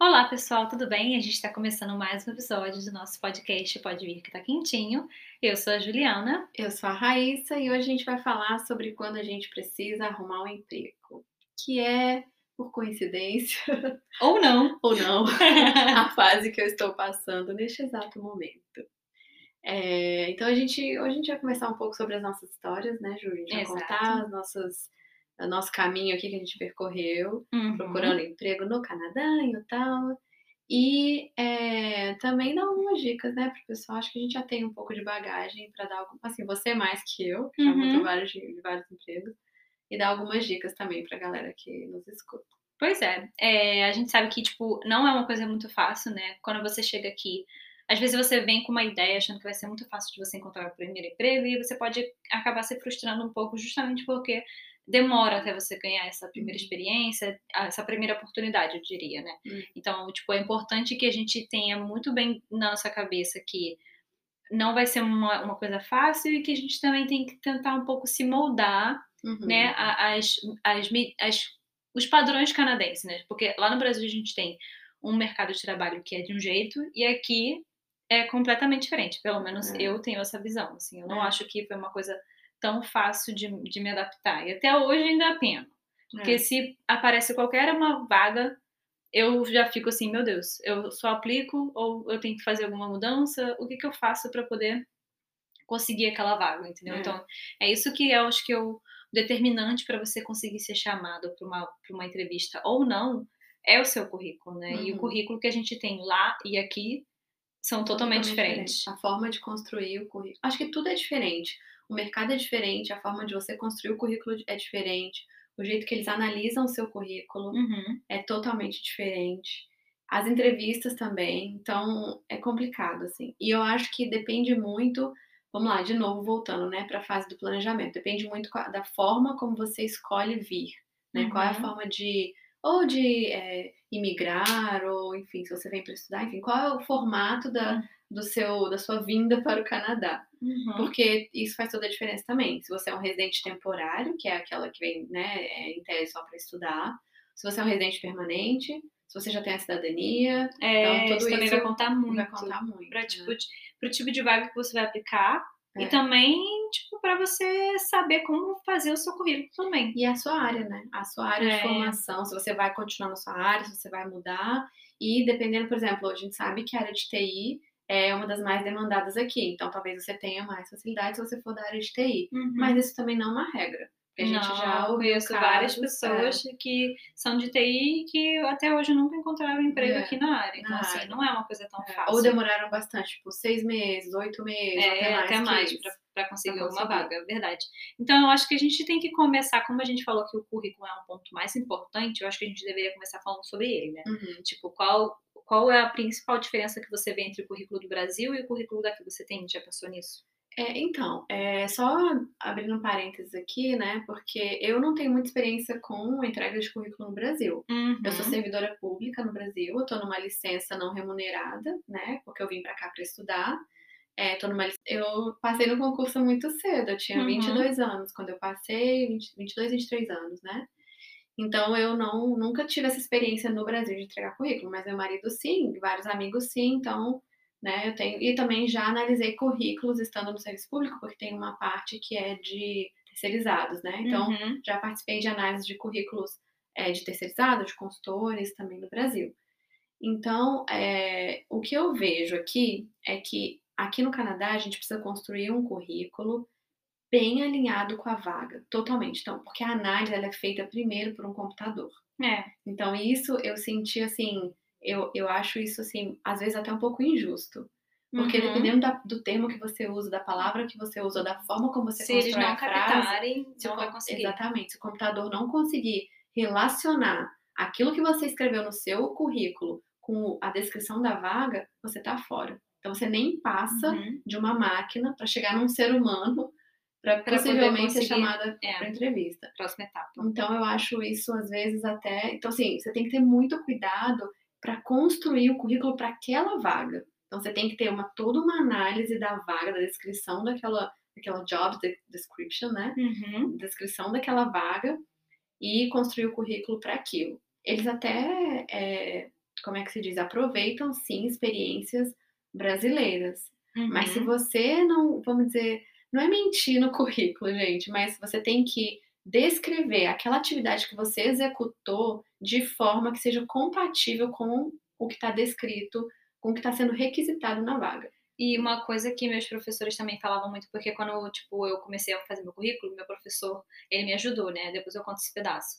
Olá, pessoal, tudo bem? A gente está começando mais um episódio do nosso podcast Pode Vir Que Tá Quentinho. Eu sou a Juliana. Eu sou a Raíssa e hoje a gente vai falar sobre quando a gente precisa arrumar um emprego, que é, por coincidência, Ou não. ou não, a fase que eu estou passando neste exato momento. É, então a gente, hoje a gente vai conversar um pouco sobre as nossas histórias, né, Ju? A gente vai Exato. contar as nossas, o nosso caminho aqui que a gente percorreu, Uhum. procurando emprego no Canadá e tal. E é, também dar algumas dicas, né, pro pessoal. Acho que a gente já tem um pouco de bagagem para dar algum, assim, você mais que eu, que já Uhum. mudou vários, de vários empregos, e dar algumas dicas também pra galera que nos escuta. Pois é, é, a gente sabe que, tipo, não é uma coisa muito fácil, né? Quando você chega aqui, às vezes você vem com uma ideia achando que vai ser muito fácil de você encontrar o primeiro emprego e você pode acabar se frustrando um pouco justamente porque demora até você ganhar essa primeira Uhum. experiência, essa primeira oportunidade, eu diria, né? Uhum. Então, tipo, é importante que a gente tenha muito bem na nossa cabeça que não vai ser uma, uma coisa fácil e que a gente também tem que tentar um pouco se moldar Uhum. né, as, as, as- os padrões canadenses, né? Porque lá no Brasil a gente tem um mercado de trabalho que é de um jeito e aqui é completamente diferente. Pelo menos É. eu tenho essa visão. Assim, eu não É. acho que foi uma coisa tão fácil de, de me adaptar. E até hoje ainda pena. Porque É. se aparece qualquer uma vaga, eu já fico assim, meu Deus, eu só aplico ou eu tenho que fazer alguma mudança? O que, que eu faço para poder conseguir aquela vaga, entendeu? É. Então, é isso que eu acho que é o determinante para você conseguir ser chamado para uma, pra uma entrevista ou não, é o seu currículo, né? E o Uhum. currículo que a gente tem lá e aqui são totalmente, diferentes. A forma de construir o currículo. Acho que tudo é diferente. O mercado é diferente, a forma de você construir o currículo é diferente, o jeito que eles analisam o seu currículo Uhum. é totalmente diferente. As entrevistas também, então é complicado, assim. E eu acho que depende muito, vamos lá, de novo, voltando, né, para a fase do planejamento. Depende muito da forma como você escolhe vir, né? Qual é a Uhum. forma de, ou de é, imigrar, ou enfim, se você vem para estudar, enfim, qual é o formato da, do seu, da sua vinda para o Canadá? Uhum. Porque isso faz toda a diferença também. Se você é um residente temporário, que é aquela que vem, né, é, em tese só para estudar, se você é um residente permanente, se você já tem a cidadania, É, então tudo isso também isso vai contar muito. vai contar muito. Pra, né? tipo, de- pro tipo de vaga que você vai aplicar e É. também, tipo, para você saber como fazer o seu currículo também. E a sua área, né? A sua área É. de formação, se você vai continuar na sua área, se você vai mudar. E dependendo, por exemplo, a gente sabe que a área de TI é uma das mais demandadas aqui. Então talvez você tenha mais facilidade se você for da área de TI. Mas isso também não é uma regra. Porque a gente Não, já ouviu conheço várias casos, pessoas que são de TI e que até hoje nunca encontraram emprego É, aqui na área. Então, na assim, área. não é uma coisa tão é, fácil. ou demoraram bastante, tipo, seis meses, oito meses, É, até mais. que isso. para conseguir pra alguma conseguir. vaga, é verdade. Então, eu acho que a gente tem que começar, como a gente falou que o currículo é um ponto mais importante, eu acho que a gente deveria começar falando sobre ele, né? Uhum. Tipo, qual, qual é a principal diferença que você vê entre o currículo do Brasil e o currículo daqui? Você tem, já pensou nisso? É, então, é, só abrindo um parênteses aqui, né? Porque eu não tenho muita experiência com entrega de currículo no Brasil. Eu sou Uhum. servidora pública no Brasil, eu tô numa licença não remunerada, né? Porque eu vim pra cá pra estudar. É, tô numa, eu passei no concurso muito cedo, eu tinha Uhum. 22 anos quando eu passei, 20, 22, 23 anos, né? Então eu não nunca tive essa experiência no Brasil de entregar currículo, mas meu marido sim, vários amigos sim, então, né, eu tenho e também já analisei currículos estando no serviço público, porque tem uma parte que é de terceirizados, né? Então, Uhum. já participei de análise de currículos é, de terceirizados, de consultores também no Brasil. Então, é, o que eu vejo aqui é que aqui no Canadá a gente precisa construir um currículo bem alinhado com a vaga, totalmente. Então, porque a análise ela é feita primeiro por um computador. É. Então, isso eu senti assim, eu, eu acho isso assim, às vezes até um pouco injusto. Porque Uhum. dependendo da- do termo que você usa, da palavra que você usa, da forma como você Se eles constrói não a frase, captarem, se não vai conseguir. Exatamente. Se o computador não conseguir relacionar aquilo que você escreveu no seu currículo com a descrição da vaga, você tá fora. Então você nem passa Uhum. de uma máquina para chegar num ser humano para possivelmente ser chamada é. para entrevista. Próxima etapa. Então eu acho isso às vezes até, então assim, você tem que ter muito cuidado para construir o currículo para aquela vaga. Então você tem que ter uma toda uma análise da vaga, da descrição daquela daquela job de- description, né? Uhum. descrição daquela vaga e construir o currículo para aquilo. Eles até é, como é que se diz? Aproveitam sim experiências brasileiras. Uhum. Mas se você não, vamos dizer, não é mentir no currículo, gente, mas você tem que descrever aquela atividade que você executou de forma que seja compatível com o que está descrito, com o que está sendo requisitado na vaga. E uma coisa que meus professores também falavam muito, porque quando tipo, eu comecei a fazer meu currículo, meu professor, ele me ajudou, né? Depois eu conto esse pedaço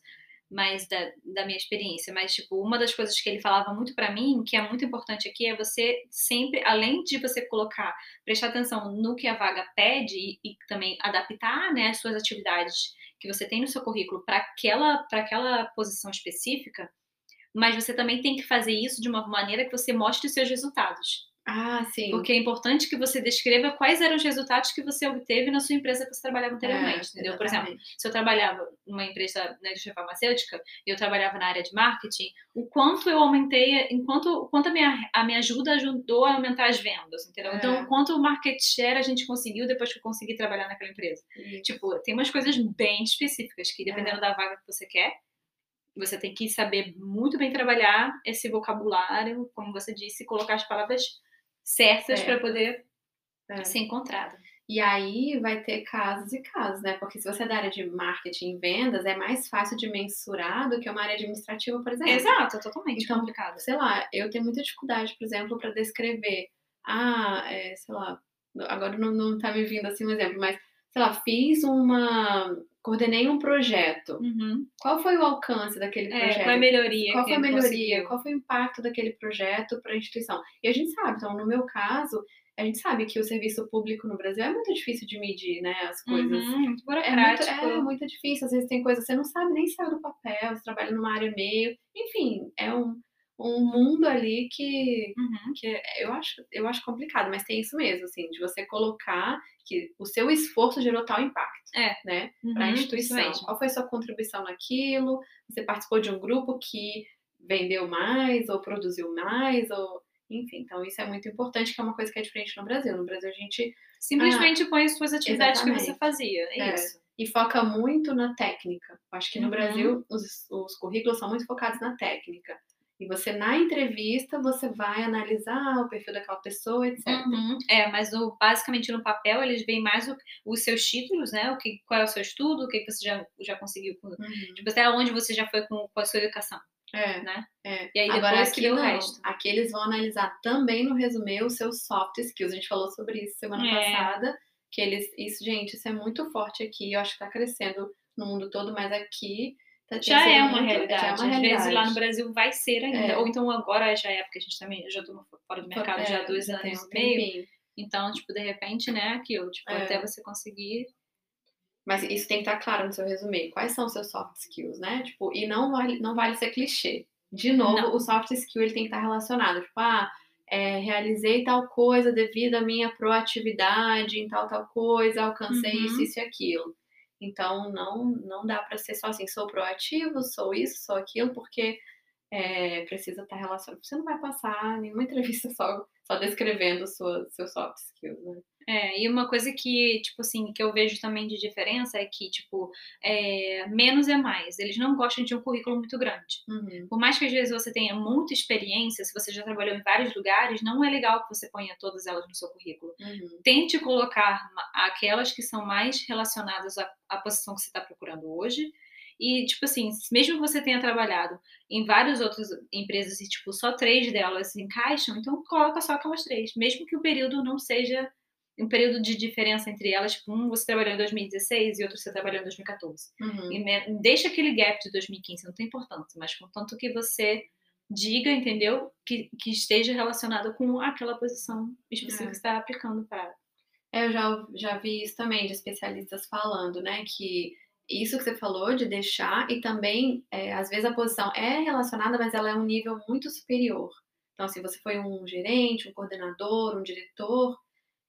mais da, da minha experiência, mas tipo, uma das coisas que ele falava muito para mim, que é muito importante aqui, é você sempre, além de você colocar, prestar atenção no que a vaga pede e, e também adaptar, né, as suas atividades que você tem no seu currículo para aquela para aquela posição específica, mas você também tem que fazer isso de uma maneira que você mostre os seus resultados. Ah, sim. Porque é importante que você descreva quais eram os resultados que você obteve na sua empresa que você trabalhava anteriormente, é, entendeu? Por exemplo, se eu trabalhava numa empresa na indústria farmacêutica e eu trabalhava na área de marketing, o quanto eu aumentei, enquanto o quanto a minha, a minha ajuda ajudou a aumentar as vendas, entendeu? É. Então, quanto o market share a gente conseguiu depois que eu consegui trabalhar naquela empresa. Isso. Tipo, tem umas coisas bem específicas que dependendo é. da vaga que você quer, você tem que saber muito bem trabalhar esse vocabulário, como você disse, colocar as palavras certas para poder é. ser encontrada. E aí vai ter casos e casos, né? Porque se você é da área de marketing e vendas, é mais fácil de mensurar do que uma área administrativa, por exemplo. Exato, é totalmente então, complicado. Sei lá, eu tenho muita dificuldade, por exemplo, para descrever. Ah, é, sei lá, agora não, não tá me vindo assim um exemplo, mas, sei lá, fiz uma coordenei um projeto. Uhum. Qual foi o alcance daquele projeto? É, qual a melhoria? Qual foi a melhoria? Qual foi o impacto daquele projeto para a instituição? E a gente sabe, então, no meu caso, a gente sabe que o serviço público no Brasil é muito difícil de medir, né? As coisas. Uhum, muito é, muito, é muito difícil. Às vezes tem coisas que você não sabe nem sair do papel, você trabalha numa área meio. Enfim, é um, um mundo ali que, uhum. que eu, acho, eu acho complicado, mas tem isso mesmo, assim, de você colocar que o seu esforço gerou tal impacto, é. né, uhum, para a instituição. Qual foi a sua contribuição naquilo? Você participou de um grupo que vendeu mais ou produziu mais ou enfim, então isso é muito importante, que é uma coisa que é diferente no Brasil. No Brasil a gente simplesmente ah, põe as suas atividades exatamente. que você fazia, é, é, isso. E foca muito na técnica. Acho que no uhum. Brasil os, os currículos são muito focados na técnica. E você, na entrevista, você vai analisar o perfil daquela pessoa, etc. Uhum. É, mas o, basicamente no papel eles veem mais o, os seus títulos, né? O que, qual é o seu estudo, o que, você já, já conseguiu. Com, uhum. Tipo, até onde você já foi com, com a sua educação. É, né? É. E aí depois Agora, aqui o resto. Aqui eles vão analisar também no resumê os seus soft skills. A gente falou sobre isso semana é. passada. Que eles. Isso, gente, isso é muito forte aqui. Eu acho que tá crescendo no mundo todo, mas aqui Tá já é uma realidade. Já é uma Às realidade. vezes lá no Brasil vai ser ainda. É. Ou então agora já é, porque a gente também, já tô fora do mercado é, já há dois anos e meio. Então, tipo, de repente, né, aquilo, tipo, é. até você conseguir. Mas isso tem que estar claro no seu resumê. Quais são os seus soft skills, né? Tipo, e não vale, não vale ser clichê. De novo, não. o soft skill ele tem que estar relacionado. Tipo, ah, é, realizei tal coisa devido à minha proatividade em tal, tal coisa, alcancei uhum. isso, isso e aquilo. Então, não, não dá para ser só assim, sou proativo, sou isso, sou aquilo, porque é, precisa estar relacionado. Você não vai passar nenhuma entrevista só, só descrevendo sua, seus soft skills, né? É, e uma coisa que, tipo assim, que eu vejo também de diferença é que, tipo, é, menos é mais. Eles não gostam de um currículo muito grande. Uhum. Por mais que às vezes você tenha muita experiência, se você já trabalhou em vários lugares, não é legal que você ponha todas elas no seu currículo. Uhum. Tente colocar aquelas que são mais relacionadas à, à posição que você está procurando hoje. E, tipo assim, mesmo que você tenha trabalhado em várias outras empresas e, tipo, só três delas se encaixam, então coloca só aquelas três. Mesmo que o período não seja um período de diferença entre elas, tipo, um você trabalhou em 2016 e outro você trabalhou em 2014. Uhum. E deixa aquele gap de 2015, não tem importância, mas contanto que você diga, entendeu? Que, que esteja relacionado com aquela posição específica é. que você está aplicando para. É, eu já, já vi isso também de especialistas falando, né? Que isso que você falou de deixar, e também, é, às vezes, a posição é relacionada, mas ela é um nível muito superior. Então, se você foi um gerente, um coordenador, um diretor,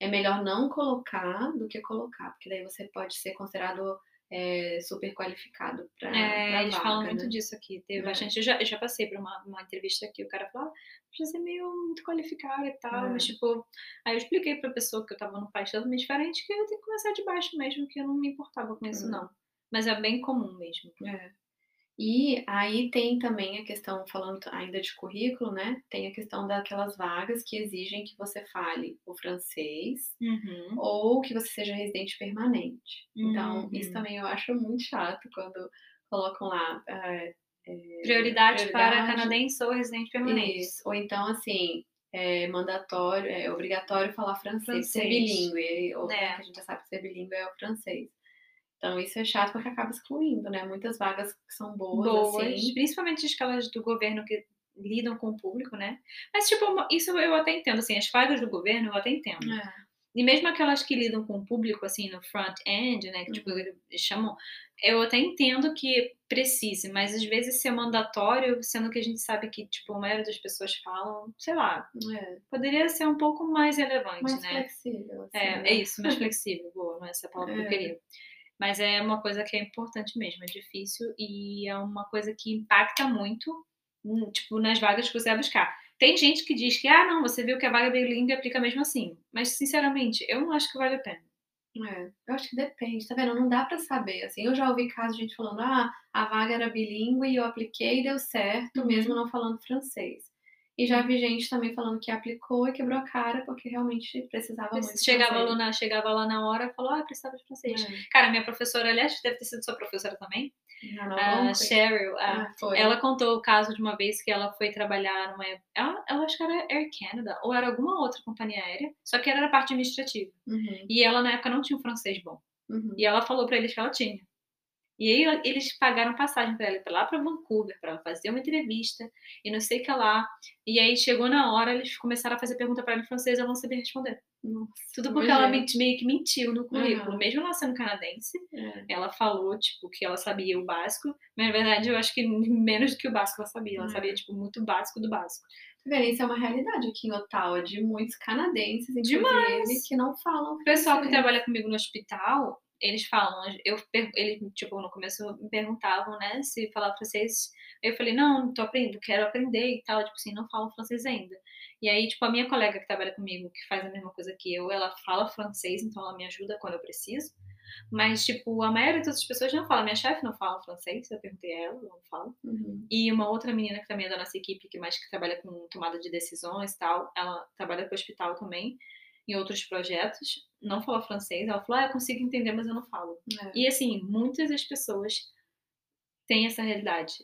é melhor não colocar do que colocar, porque daí você pode ser considerado é, super qualificado para é, eles vaga, falam né? muito disso aqui. Teve é. bastante. Eu já, eu já passei por uma, uma entrevista aqui, o cara falou, ah, precisa ser meio muito qualificado e tal, é. mas tipo, aí eu expliquei pra pessoa que eu tava num país totalmente diferente que eu tenho que começar de baixo mesmo, que eu não me importava com isso, não. Mas é bem comum mesmo. É. E aí tem também a questão, falando ainda de currículo, né? Tem a questão daquelas vagas que exigem que você fale o francês Uhum. ou que você seja residente permanente. Então, isso Uhum. também eu acho muito chato quando colocam lá. eh, eh, Prioridade para prioridade. canadense ou residente permanente. Isso. Ou então, assim, é mandatório, é obrigatório falar francês, ser Francês. bilíngue. Ou É. que a gente já sabe que ser bilíngue é o francês. Então, isso é chato porque acaba excluindo, né? Muitas vagas que são boas, Boas, assim. principalmente as escalas do governo que lidam com o público, né? Mas, tipo, isso eu até entendo, assim, as vagas do governo eu até entendo. É. E mesmo aquelas que lidam com o público, assim, no front-end, né, que, tipo, Uhum. eles chamam, eu até entendo que precise, mas às vezes ser mandatório, sendo que a gente sabe que, tipo, a maioria das pessoas falam, sei lá, É. poderia ser um pouco mais relevante, Mais né? flexível, assim. É, né? é isso, mais flexível, boa, não é essa palavra que eu É. queria. Mas é uma coisa que é importante mesmo, é difícil e é uma coisa que impacta muito, hum, tipo, nas vagas que você vai buscar. Tem gente que diz que, ah, não, você viu que a vaga é bilíngue aplica mesmo assim. Mas, sinceramente, eu não acho que vale a pena. É, eu acho que depende, tá vendo? Não dá pra saber, assim, eu já ouvi casos de gente falando, ah, a vaga era bilíngue e eu apliquei e deu certo, Uhum. mesmo não falando francês. E já vi gente também falando que aplicou e quebrou a cara porque realmente precisava muito Chegava francês. lá, na, chegava lá na hora e falou, ah, precisava de francês. É. Cara, minha professora, aliás, deve ter sido sua professora também, Na Nova a? Cheryl, a- Ah, ela contou o caso de uma vez que ela foi trabalhar numa. Ela, ela acho que era Air Canada, ou era alguma outra companhia aérea, só que era na parte administrativa. Uhum, E ela, na época, não tinha um francês bom. uhum. E ela falou pra eles que ela tinha. E aí eles pagaram passagem pra ela ir pra lá pra Vancouver pra ela fazer uma entrevista e não sei o que lá. E aí chegou na hora, eles começaram a fazer pergunta pra ela em francês, ela não sabia responder. Nossa, Tudo porque ela menti- meio que mentiu no currículo, Aham. mesmo ela sendo canadense. É. Ela falou, tipo, que ela sabia o básico, mas na verdade eu acho que menos do que o básico ela sabia. Ela É. sabia, tipo, muito básico do básico. Tá? Isso é uma realidade aqui em Ottawa, de muitos canadenses, Demais. que não falam O pessoal que trabalha comigo no hospital, eles falam, eu, eles, tipo, no começo me perguntavam, né, se falava francês. Eu falei, não, tô aprendendo, quero aprender e tal, tipo assim, não falo francês ainda. E aí, tipo, a minha colega que trabalha comigo, que faz a mesma coisa que eu, ela fala francês, então ela me ajuda quando eu preciso. Mas, tipo, a maioria das pessoas não fala. Minha chefe não fala francês, eu perguntei a ela, ela não fala. Uhum. E uma outra menina que também é da nossa equipe, que mais que trabalha com tomada de decisões e tal, ela trabalha com o hospital também, em outros projetos, não fala francês. Ela falou, ah, eu consigo entender, mas eu não falo. É. E assim, muitas das pessoas têm essa realidade.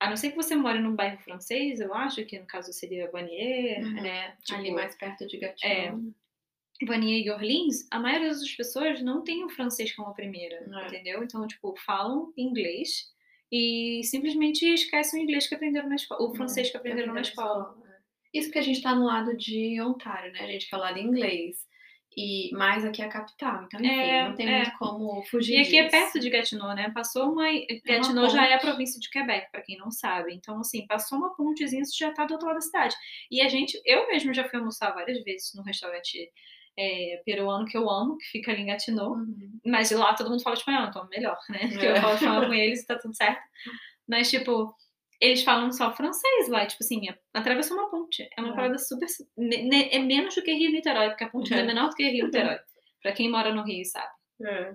A não ser que você more num bairro francês, eu acho, que no caso seria Vanier, Uhum. né? Tipo, Ali mais perto de Gatineau. é, Vanier e Orleans, a maioria das pessoas não tem o francês como a primeira, É. entendeu? Então, tipo, falam inglês e simplesmente esquecem o inglês que aprenderam na escola, o francês que aprenderam na escola. É. Isso porque a gente tá no lado de Ontário, né? A gente que é o lado inglês. E mais aqui é a capital. Então, enfim, É, não tem é. muito como fugir E aqui é disso. perto de Gatineau, né? Passou uma. Gatineau já é a província de Quebec, pra quem não sabe. Então, assim, passou uma pontezinha, você já tá do outro lado da cidade. E a gente, eu mesmo já fui almoçar várias vezes num restaurante é, peruano que eu amo, que fica ali em Gatineau. Uhum. Mas de lá todo mundo fala espanhol, então melhor, né? Porque eu É. falo espanhol com eles e tá tudo certo. Mas, tipo, eles falam só francês lá, tipo assim, é- atravessou uma ponte. É uma É. parada super. É menos do que Rio Niterói, porque a ponte É. é menor do que Rio Niterói. Pra quem mora no Rio, sabe? É.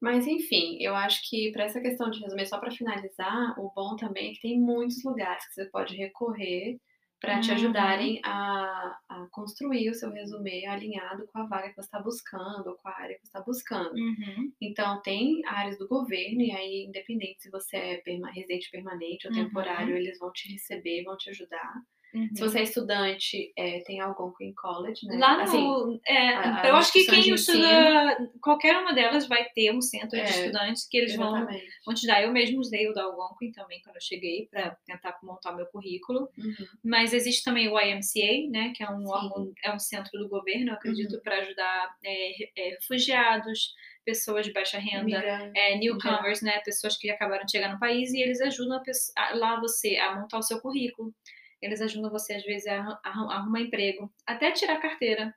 Mas enfim, eu acho que para essa questão de resumir, só para finalizar, o bom também é que tem muitos lugares que você pode recorrer para te Uhum. ajudarem a, a construir o seu resumê alinhado com a vaga que você está buscando ou com a área que você está buscando. Uhum. Então, tem áreas do governo, e aí, independente se você é perma- residente permanente ou Uhum. temporário, eles vão te receber, vão te ajudar. Uhum. Se você é estudante, é, tem Algonquin College, né? Lá no. Assim, é, a- eu acho que quem estuda. Qualquer uma delas vai ter um centro É, de estudantes que eles vão, exatamente. vão te dar. Eu mesmo usei o da Algonquin também quando eu cheguei para tentar montar meu currículo. Uhum. Mas existe também o YMCA, né, que é um Sim. órgão, é um centro do governo, eu acredito, Uhum. para ajudar é, é, refugiados, pessoas de baixa renda, é, em newcomers, né, pessoas que acabaram de chegar no país e eles ajudam a- lá você a montar o seu currículo. Eles ajudam você às vezes a, arru- a arru- arrumar emprego, até tirar carteira.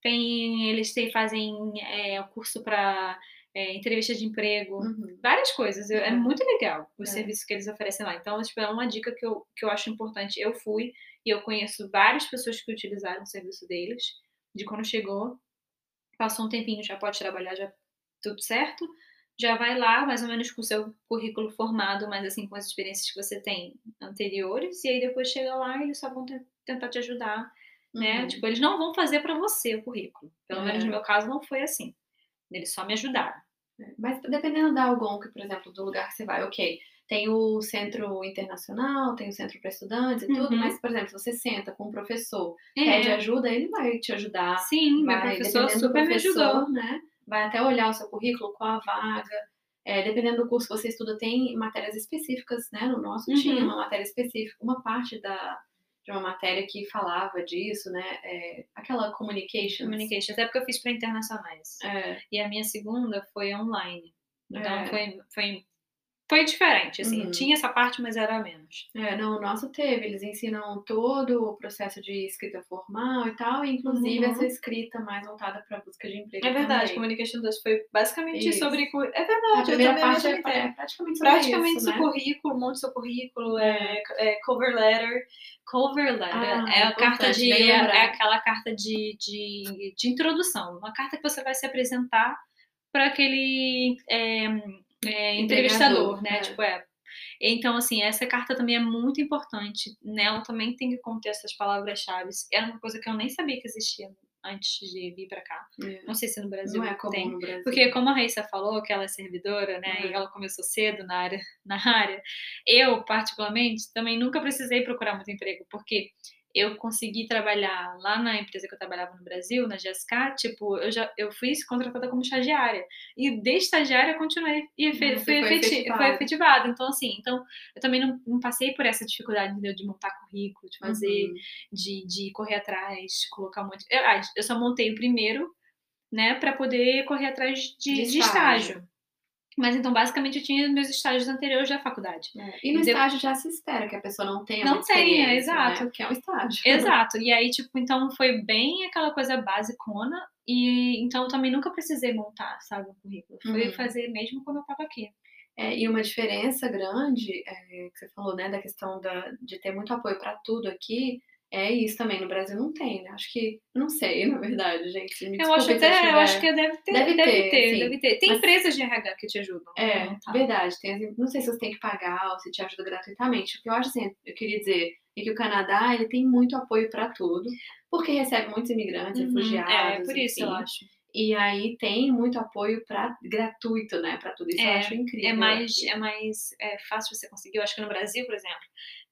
Tem, eles têm, fazem é, o curso para entrevista de emprego, Uhum. várias coisas. Eu- É Uhum. muito legal os É. serviços que eles oferecem lá. Então, tipo, é uma dica que eu, que eu acho importante. Eu fui e eu conheço várias pessoas que utilizaram o serviço deles, de quando chegou, passou um tempinho, já pode trabalhar, já tudo certo. Já vai lá, mais ou menos com o seu currículo formado, mas assim, com as experiências que você tem anteriores, e aí depois chega lá e eles só vão tentar te ajudar, né? Uhum. Tipo, eles não vão fazer para você o currículo. Pelo É. menos no meu caso não foi assim. Eles só me ajudaram. É, Mas dependendo da Algonquin, por exemplo, do lugar que você vai, ok. Tem o centro internacional, tem o centro para estudantes e tudo, Uhum. mas, por exemplo, se você senta com um professor, É, pede ajuda, ele vai te ajudar. sim, meu vai, professor dependendo do super me ajudou. professor, né? Vai até olhar o seu currículo, qual a vaga. É, dependendo do curso que você estuda, tem matérias específicas, né? No nosso Uhum. tinha uma matéria específica, uma parte da, de uma matéria que falava disso, né? É, aquela communications. Communication, até porque eu fiz para internacionais. É, E a minha segunda foi online. Então É. foi, foi, foi diferente, assim. Uhum. Tinha essa parte, mas era menos. É, não, o nosso teve. Eles ensinam todo o processo de escrita formal e tal, e inclusive Uhum. essa escrita mais voltada para busca de emprego. É verdade, também. Communication 2 foi basicamente Isso. sobre. É A verdade, eu primeira parte é, é tenho. praticamente sobre Praticamente isso, seu né? currículo, monte seu currículo, é, é cover letter. Cover letter Ah, é a carta de. É, é aquela carta de, de, de introdução. Uma carta que você vai se apresentar para aquele é, é, entrevistador, né? é. Tipo, é. Então, assim, essa carta também é muito importante. Nela também tem que conter essas palavras-chave. Era uma coisa que eu nem sabia que existia antes de vir para cá. É. Não sei se no Brasil Não é comum tem. no Brasil. Porque como a Raíssa falou, que ela é servidora, né, Uhum. e ela começou cedo na área, na área, eu, particularmente, também nunca precisei procurar muito emprego, porque eu consegui trabalhar lá na empresa que eu trabalhava no Brasil, na GSK, tipo, eu já eu fui contratada como estagiária. E de estagiária eu continuei e fui, foi efeti- efetivada. Então, assim, então, eu também não, não passei por essa dificuldade entendeu, de montar currículo, de fazer Uhum. de, de correr atrás, colocar um monte. Eu, ah, eu só montei o primeiro, né, para poder correr atrás de, De de estágio. Mas então, basicamente, eu tinha meus estágios anteriores da faculdade. É. E no Deu- estágio já se espera que a pessoa não tenha Não tenha, experiência, exato. Né? Que é um estágio. Exato. E aí, tipo, então foi bem aquela coisa basicona. E então eu também nunca precisei montar, sabe, o currículo. Foi Uhum. fazer mesmo quando eu tava aqui. É, e uma diferença grande é, que você falou, né, da questão da, de ter muito apoio para tudo aqui, é isso também. No Brasil não tem, né? Acho que, não sei, na verdade, gente. Me eu acho até, eu acho que deve ter, Deve deve, ter, ter, deve ter. Tem Mas- empresas de RH que te ajudam. É, montar. verdade. Tem, não sei se você tem que pagar ou se te ajuda gratuitamente. O que eu acho assim, eu queria dizer é que o Canadá ele tem muito apoio para tudo, porque recebe muitos imigrantes, Uhum, refugiados. É, por isso eu enfim. acho. E aí tem muito apoio para gratuito, né, para tudo isso. eu É, acho incrível. é mais, é mais é, fácil você conseguir. Eu acho que no Brasil, por exemplo,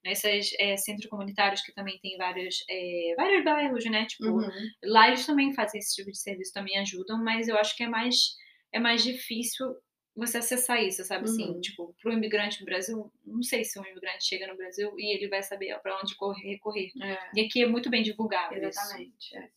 nesses é, centros comunitários que também tem vários, é, vários bairros, né? Tipo, Uhum. lá eles também fazem esse tipo de serviço, também ajudam, mas eu acho que é mais, é mais difícil você acessar isso, sabe? Assim, Uhum. tipo, pro imigrante no Brasil, não sei se um imigrante chega no Brasil e ele vai saber para onde correr, recorrer. É. E aqui é muito bem divulgado isso. Exatamente. é.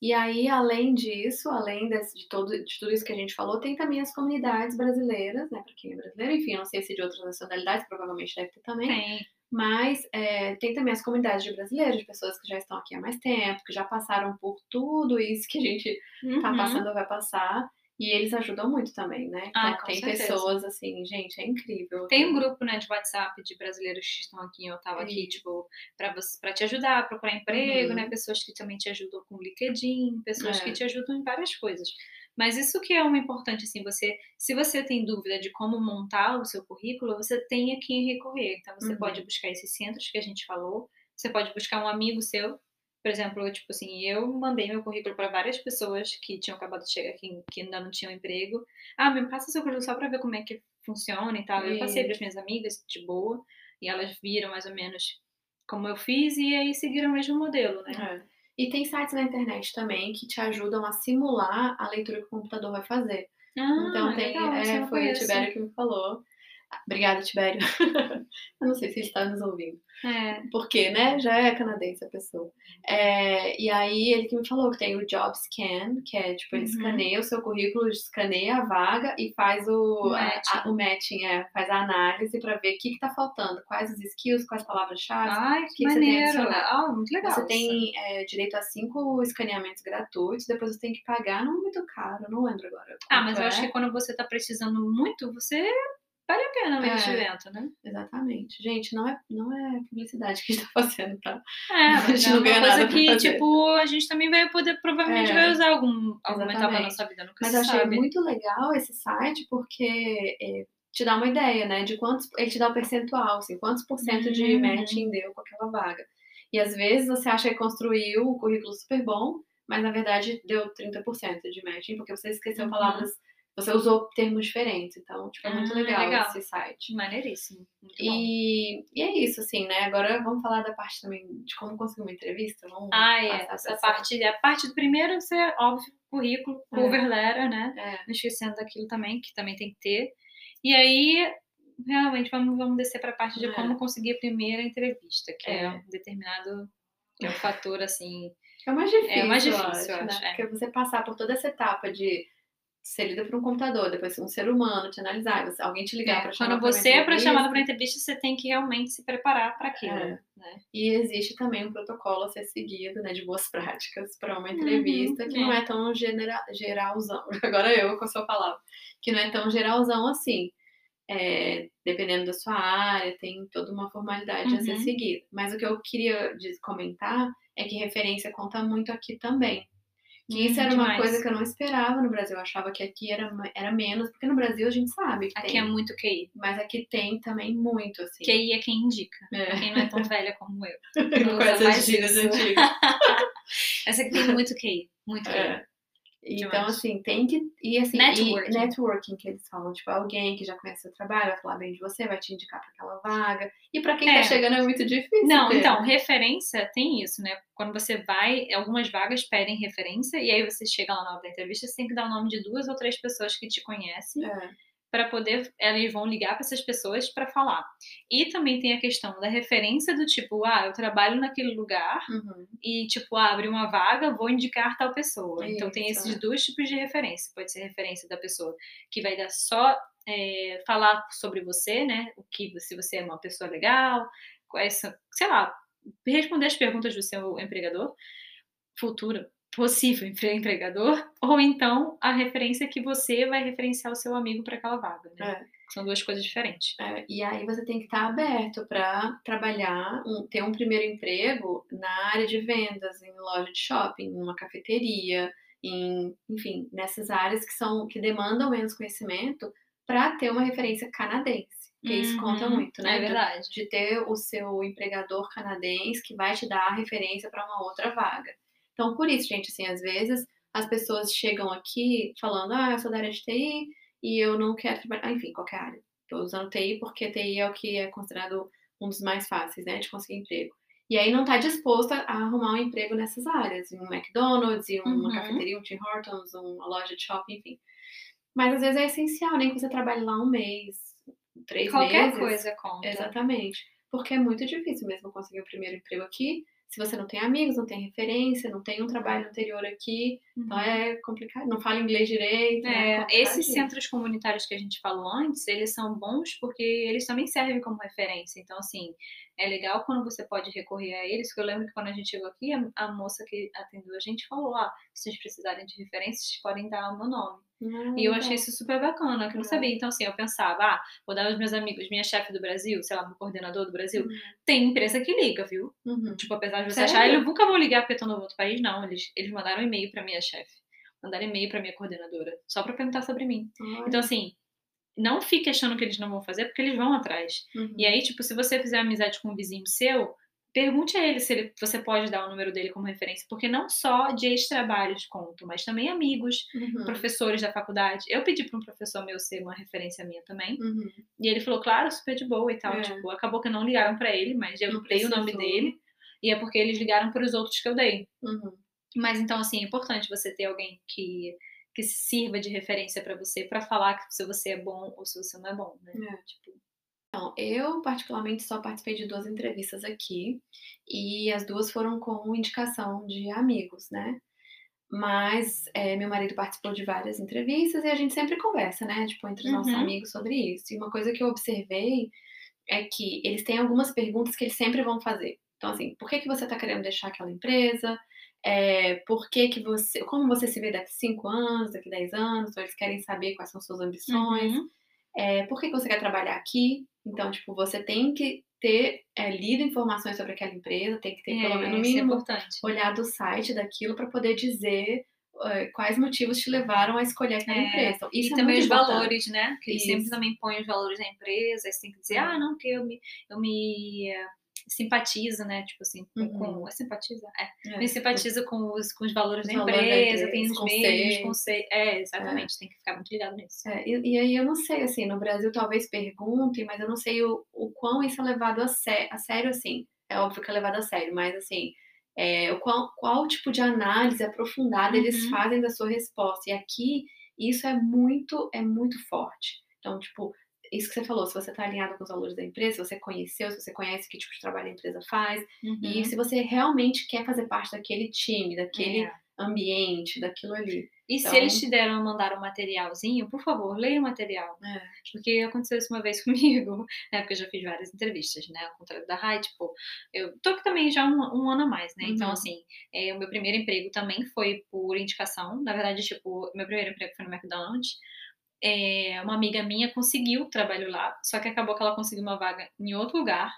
E aí, além disso, além desse- de, todo, de tudo isso que a gente falou, tem também as comunidades brasileiras, né? Para quem é brasileiro, enfim, não sei se de outras nacionalidades, provavelmente deve ter também. Tem. Mas é, tem também as comunidades de brasileiros, de pessoas que já estão aqui há mais tempo, que já passaram por tudo isso que a gente tá Uhum. passando ou vai passar. E eles ajudam muito também, né? Ah, Então, tem certeza. pessoas assim, gente, é incrível. Tem um grupo, né, de WhatsApp de brasileiros que estão aqui em Ottawa, aqui, tipo, pra, você, pra te ajudar a procurar emprego, Uhum. né? Pessoas que também te ajudam com o LinkedIn, pessoas É. que te ajudam em várias coisas. Mas isso que é o importante, assim, você, se você tem dúvida de como montar o seu currículo, você tem a quem recorrer. Então, você Uhum. pode buscar esses centros que a gente falou, você pode buscar um amigo seu. Por exemplo, tipo assim, eu mandei meu currículo para várias pessoas que tinham acabado de chegar aqui, que ainda não tinham emprego. Ah, me passa seu currículo só para ver como é que funciona e tal. Eu passei para as minhas amigas de boa e elas viram mais ou menos como eu fiz e aí seguiram o mesmo modelo, né? É. E tem sites na internet também que te ajudam a simular a leitura que o computador vai fazer. Ah, Então tem, legal, é, foi o. Tibério que me falou. Obrigada, Tibério. eu não sei se ele está nos ouvindo. É, Porque, né, já é canadense a pessoa. É, e aí ele que me falou que tem o Job Scan, que é tipo, ele Uhum. escaneia o seu currículo, escaneia a vaga e faz o, O matching. a- o matching, é, faz a análise para ver o que, que tá faltando, quais os skills, quais palavras-chave. Ai, que, que que você tem maneiro. Ah, muito legal. Você isso. tem é, direito a cinco escaneamentos gratuitos, depois você tem que pagar, não é muito caro, não lembro agora. Ah, mas eu é. acho que quando você tá precisando muito, você vale a pena meio É. de evento, né? Exatamente. Gente, não é, não é publicidade que a gente tá fazendo, tá? É, A gente é não uma ganha coisa nada que, tipo, a gente também vai poder, provavelmente É. vai usar algum, alguma etapa da Exatamente. nossa vida, nunca Mas se eu achei sabe. muito legal esse site porque é, te dá uma ideia, né? De quantos. Ele te dá o percentual, assim, quantos por cento de Uhum. matching deu com aquela vaga. E às vezes você acha que construiu o currículo super bom, mas na verdade deu 30% de matching, porque você esqueceu Uhum. palavras. Você usou termos diferentes. Então, tipo, é muito Ah, legal, legal. esse site. Maneiríssimo. E, e é isso, assim, né? Agora vamos falar da parte também de como conseguir uma entrevista. Vamos Ah, é. Essa parte, a parte do primeiro, você, óbvio, currículo, É. cover letter, né? É. Não esquecendo daquilo também, que também tem que ter. E aí, realmente, vamos, vamos descer para a parte de É. como conseguir a primeira entrevista, que é, É. um determinado é um fator, assim. É o mais difícil, É mais difícil, acho, né? acho, é. Porque você passar por toda essa etapa de ser lida por um computador, depois um ser humano te analisar, alguém te ligar é, pra chamar quando pra você é para chamada para entrevista. você tem que realmente se preparar para aquilo. É. Né? E existe também um protocolo a ser seguido, né, de boas práticas para uma entrevista, Uhum, que não é tão genera geralzão. Agora eu com a sua palavra. Que não é tão geralzão assim. É, dependendo da sua área, tem toda uma formalidade a ser Uhum. seguida. Mas o que eu queria comentar é que referência conta muito aqui também. Que isso Hum, era uma demais. coisa que eu não esperava no Brasil. Eu achava que aqui era, era menos, porque no Brasil a gente sabe que Aqui tem. é muito QI. Mas aqui tem também muito, assim. QI é quem indica. É. Quem não é tão velha como eu. Com essas gírias antigas. Essa aqui tem muito QI. Muito QI. É. Então, Demais. assim, tem que. E assim, Networking. E networking que eles falam, tipo, alguém que já conhece o seu trabalho vai falar bem de você, vai te indicar para aquela vaga. E para quem É. tá chegando é muito difícil. Não, ter. então, referência tem isso, né? Quando você vai, algumas vagas pedem referência, e aí você chega lá na hora da entrevista, você tem que dar o nome de duas ou três pessoas que te conhecem, É. para poder, eles vão ligar para essas pessoas para falar. E também tem a questão da referência do tipo, ah, eu trabalho naquele lugar, Uhum. e tipo, ah, abre uma vaga, vou indicar tal pessoa. então tem Isso, esses é. dois tipos de referência. Pode ser referência da pessoa que vai dar só é, falar sobre você, né? O que se você é uma pessoa legal, quais são, sei lá, responder as perguntas do seu empregador, futuro possível empre- empregador, ou então a referência que você vai referenciar o seu amigo para aquela vaga, né? É. São duas coisas diferentes. É, e aí você tem que estar aberto para trabalhar, um- ter um primeiro emprego na área de vendas, em loja de shopping, numa cafeteria, em, enfim, nessas áreas que são que demandam menos conhecimento para ter uma referência canadense, porque isso conta Uhum, muito, né? É verdade. de ter o seu empregador canadense que vai te dar a referência para uma outra vaga. Então, por isso, gente, assim, às vezes as pessoas chegam aqui falando, ah, eu sou da área de TI e eu não quero trabalhar, ah, enfim, qualquer área. Estou usando TI porque TI é o que é considerado um dos mais fáceis, né, de conseguir emprego. E aí não está disposta a arrumar um emprego nessas áreas, em um McDonald's, em uma Uhum. cafeteria, um Tim Hortons, uma loja de shopping, enfim. Mas às vezes é essencial, nem que você trabalhe lá um mês, três Qualquer meses. coisa conta. Exatamente. Porque é muito difícil mesmo conseguir o primeiro emprego aqui. Se você não tem amigos, não tem referência, não tem um trabalho anterior aqui, então Uhum. é complicado. Não fala inglês direito. né? É, complicadíssimo. esses centros comunitários que a gente falou antes, eles são bons porque eles também servem como referência. Então, assim, é legal quando você pode recorrer a eles, que eu lembro que quando a gente chegou aqui, a, a moça que atendeu a gente falou, ah, se vocês precisarem de referências, podem dar o meu nome. Ah, E eu achei isso super bacana, que eu não sabia. Então, assim, eu pensava, ah, vou dar aos meus amigos, minha chefe do Brasil, sei lá, meu coordenador do Brasil, Uhum. tem empresa que liga, viu? Uhum. Tipo, apesar de você Sério? achar, eles nunca vão ligar porque eu tô no outro país, não. Eles, eles mandaram um e-mail pra minha chefe. Mandaram e-mail pra minha coordenadora, só pra perguntar sobre mim. Olha. Então, assim, não fique achando que eles não vão fazer, porque eles vão atrás. Uhum. E aí, tipo, se você fizer amizade com um vizinho seu, pergunte a ele se ele, você pode dar o número dele como referência, porque não só de ex-trabalhos contam, mas também amigos, Uhum. professores da faculdade. Eu pedi para um professor meu ser uma referência minha também, Uhum. e ele falou, claro, super de boa e tal. É. Tipo, acabou que não ligaram pra ele, mas eu Não dei o nome dele, e é porque eles ligaram para os outros que eu dei. Uhum. Mas então, assim, é importante você ter alguém que, que sirva de referência pra você, pra falar que se você é bom ou se você não é bom, né? É. Tipo, Então, eu particularmente só participei de duas entrevistas aqui e as duas foram com indicação de amigos, né? Mas é, meu marido participou de várias entrevistas e a gente sempre conversa, né? Tipo, entre os nossos Uhum. amigos sobre isso. E uma coisa que eu observei é que eles têm algumas perguntas que eles sempre vão fazer. Então, assim, por que, que você está querendo deixar aquela empresa? É, por que, que você. Como você se vê daqui 5 anos, daqui 10 anos? Então, eles querem saber quais são suas ambições. uhum. É, por que você quer trabalhar aqui? Então, tipo, você tem que ter é, lido informações sobre aquela empresa, tem que ter, pelo menos, no é mínimo, importante. olhado o site daquilo para poder dizer uh, quais motivos te levaram a escolher aquela É, empresa. Então, E isso é também os importante. valores, né? Que eles sempre também põem os valores da empresa, aí você tem que dizer, É. ah, não, que eu me, eu me simpatizo, né? Tipo assim, com. Uhum. com é simpatiza? É. É. Me simpatizo com os, com os valores Os da empresa, tem os mesmos conceitos. É, exatamente, tem que ficar muito ligado nisso. É, e, e aí eu não sei, assim, no Brasil talvez perguntem, mas eu não sei o, o quão isso é levado a, sé a sério, assim. É óbvio que é levado a sério, mas assim, é, qual, qual tipo de análise aprofundada eles Uhum. fazem da sua resposta. E aqui isso é muito, é muito forte. Então, tipo, isso que você falou, se você está alinhado com os valores da empresa, se você conheceu, se você conhece que tipo de trabalho a empresa faz, e Uhum. se você realmente quer fazer parte daquele time, daquele É. ambiente, daquilo ali. E Então- se eles te deram, mandaram um materialzinho, por favor, leia o material. É. Porque aconteceu isso uma vez comigo, né? Porque eu já fiz várias entrevistas, né? Ao contrário da Rai, tipo, eu tô aqui também já um, um ano a mais, né? Então, Uhum. assim, é, o meu primeiro emprego também foi por indicação. Na verdade, tipo, meu primeiro emprego foi no McDonald's. É, uma amiga minha conseguiu trabalho lá, só que acabou que ela conseguiu uma vaga em outro lugar.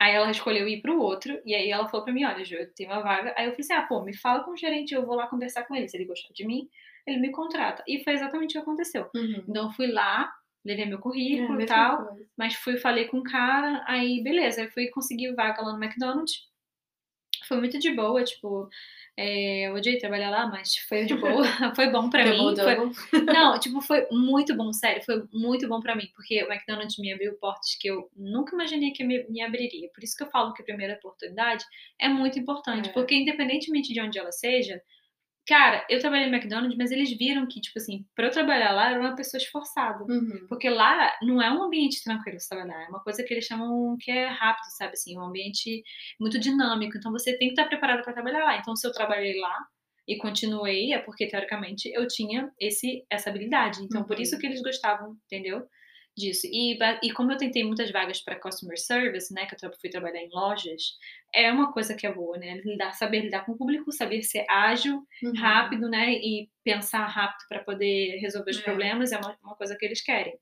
Aí ela escolheu ir pro outro, e aí ela falou pra mim, olha, Ju, eu tenho uma vaga. Aí eu falei assim, ah, pô, me fala com o gerente, eu vou lá conversar com ele. Se ele gostar de mim, ele me contrata. E foi exatamente o que aconteceu. Uhum. Então eu fui lá, levei meu É, currículo e mesma tal, coisa. mas fui, falei com o cara, aí beleza, eu fui conseguir vaga lá no McDonald's. Foi muito de boa, tipo, é, eu odiei trabalhar lá, mas foi de boa, foi bom pra mim. Foi- não, tipo, foi muito bom, sério, foi muito bom pra mim, porque o McDonald's me abriu portas que eu nunca imaginei que me, me abriria. Por isso que eu falo que a primeira oportunidade é muito importante, É. porque independentemente de onde ela seja, cara, eu trabalhei no McDonald's, mas eles viram que, tipo assim, pra eu trabalhar lá, eu era uma pessoa esforçada. Uhum. Porque lá não é um ambiente tranquilo de trabalhar, é uma coisa que eles chamam que é rápido, sabe assim, um ambiente muito dinâmico. Então você tem que estar preparado para trabalhar lá. Então se eu trabalhei lá e continuei, é porque teoricamente eu tinha esse essa habilidade. Então por Uhum. isso que eles gostavam, entendeu? Disso. E, e como eu tentei muitas vagas para customer service, né, que eu fui trabalhar em lojas, é uma coisa que é boa, né? Lidar, saber lidar com o público, saber ser ágil, Uhum. rápido, né? E pensar rápido para poder resolver os É. problemas é uma, uma coisa que eles querem.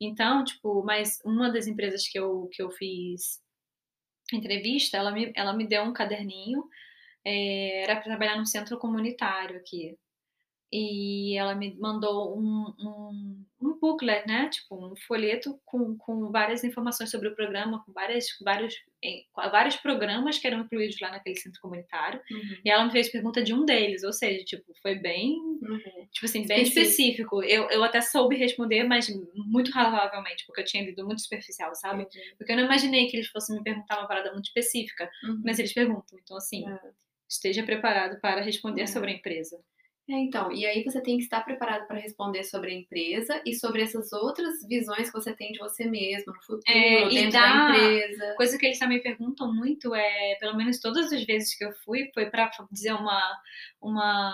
Então, tipo, mas uma das empresas que eu, que eu fiz entrevista, ela me, ela me deu um caderninho, é, era para trabalhar num centro comunitário aqui. E ela me mandou um, um, um booklet, né? Tipo, um folheto com, com várias informações sobre o programa, com várias, vários, em- vários programas que eram incluídos lá naquele centro comunitário. Uhum. E ela me fez pergunta de um deles, ou seja, tipo, foi bem, Uhum. tipo assim, bem Específico. específico. Eu, eu até soube responder, mas muito razoavelmente, porque eu tinha lido muito superficial, sabe? Entendi. Porque eu não imaginei que eles fossem me perguntar uma parada muito específica, Uhum. mas eles perguntam. Então, assim, É. esteja preparado para responder É. sobre a empresa. É, então, e aí você tem que estar preparado para responder sobre a empresa e sobre essas outras visões que você tem de você mesmo no futuro, É, e dentro dá- da empresa. Coisa que eles também perguntam muito é, pelo menos todas as vezes que eu fui, foi para dizer uma, uma,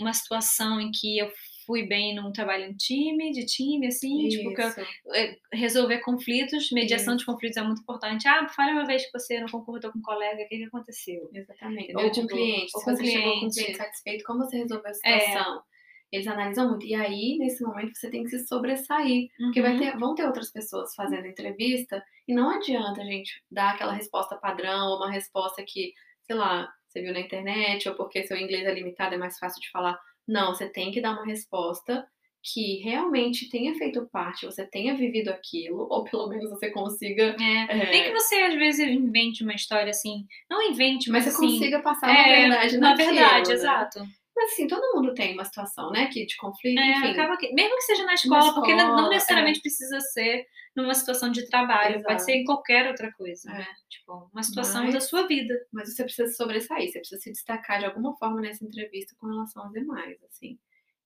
uma situação em que eu fui bem num trabalho em time, de time, assim, tipo, que eu Isso. é, resolver conflitos, mediação de Isso. conflitos é muito importante. Ah, fale uma vez que você não concordou com um colega, o que, que aconteceu? Exatamente. Entendeu? Ou com Tipo, cliente. ou com você chegou com um cliente. cliente satisfeito, como você resolveu a É. situação? Eles analisam muito. E aí, nesse momento, você tem que se sobressair. Porque vai Uhum. ter, vão ter outras pessoas fazendo entrevista e não adianta a gente dar aquela resposta padrão ou uma resposta que, sei lá, você viu na internet ou porque seu inglês é limitado é mais fácil de falar. Não, você tem que dar uma resposta que realmente tenha feito parte, você tenha vivido aquilo, ou pelo menos você consiga. É. é, Nem que você, às vezes, invente uma história assim. Não invente, mas mas, você assim. consiga passar é, verdade na verdade, né? exato. Mas assim, todo mundo tem uma situação, né, que de conflito, É, enfim. acaba que, mesmo que seja na escola, porque não- não escola, necessariamente precisa ser numa situação de trabalho, Exato. pode ser em qualquer outra coisa, É. né? Tipo, uma situação Mas- da sua vida. Mas você precisa se sobressair, você precisa se destacar de alguma forma nessa entrevista com relação aos demais, assim.